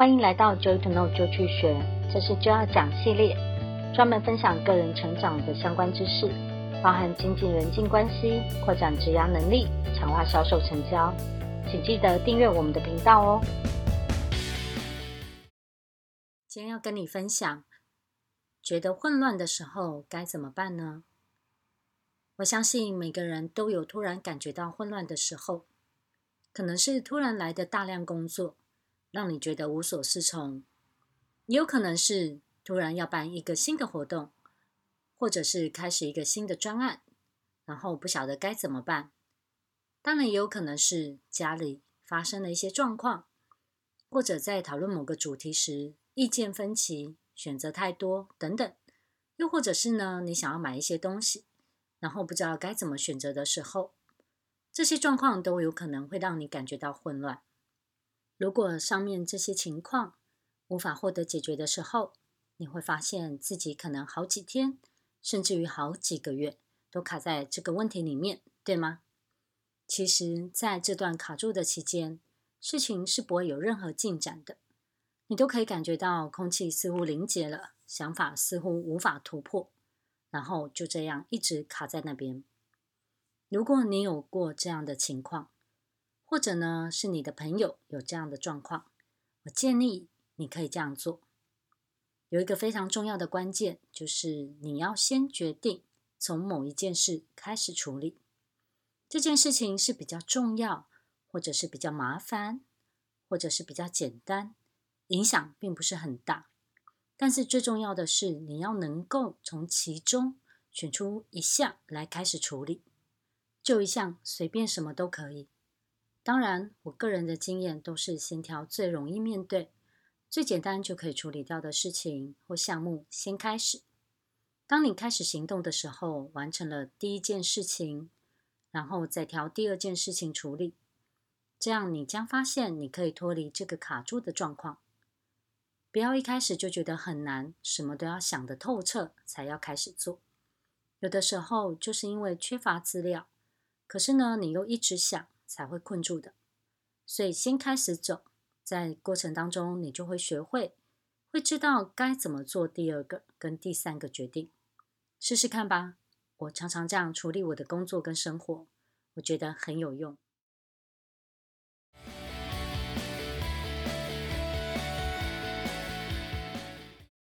欢迎来到 Joy to Know 就去学，这是 Joy 讲系列，专门分享个人成长的相关知识，包含经济人际关系、扩展职涯能力、强化销售成交。请记得订阅我们的频道哦。今天要跟你分享，觉得混乱的时候该怎么办呢？我相信每个人都有突然感觉到混乱的时候，可能是突然来的大量工作。让你觉得无所适从，也有可能是突然要办一个新的活动，或者是开始一个新的专案，然后不晓得该怎么办。当然，也有可能是家里发生了一些状况，或者在讨论某个主题时意见分歧、选择太多等等。又或者是呢，你想要买一些东西，然后不知道该怎么选择的时候，这些状况都有可能会让你感觉到混乱。如果上面这些情况无法获得解决的时候，你会发现自己可能好几天，甚至于好几个月都卡在这个问题里面，对吗？其实，在这段卡住的期间，事情是不会有任何进展的。你都可以感觉到空气似乎凝结了，想法似乎无法突破，然后就这样一直卡在那边。如果你有过这样的情况，或者呢，是你的朋友有这样的状况，我建议你可以这样做。有一个非常重要的关键，就是你要先决定从某一件事开始处理。这件事情是比较重要，或者是比较麻烦，或者是比较简单，影响并不是很大。但是最重要的是，你要能够从其中选出一项来开始处理，就一项，随便什么都可以。当然，我个人的经验都是先挑最容易面对、最简单就可以处理掉的事情或项目先开始。当你开始行动的时候，完成了第一件事情，然后再挑第二件事情处理，这样你将发现你可以脱离这个卡住的状况。不要一开始就觉得很难，什么都要想得透彻才要开始做。有的时候就是因为缺乏资料，可是呢，你又一直想。才会困住的，所以先开始走，在过程当中，你就会学会，会知道该怎么做第二个跟第三个决定，试试看吧。我常常这样处理我的工作跟生活，我觉得很有用。